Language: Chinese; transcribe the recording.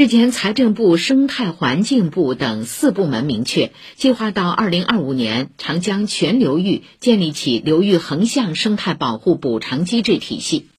日前财政部生态环境部等四部门明确计划到二零二五年长江全流域建立起流域横向生态保护补偿机制体系。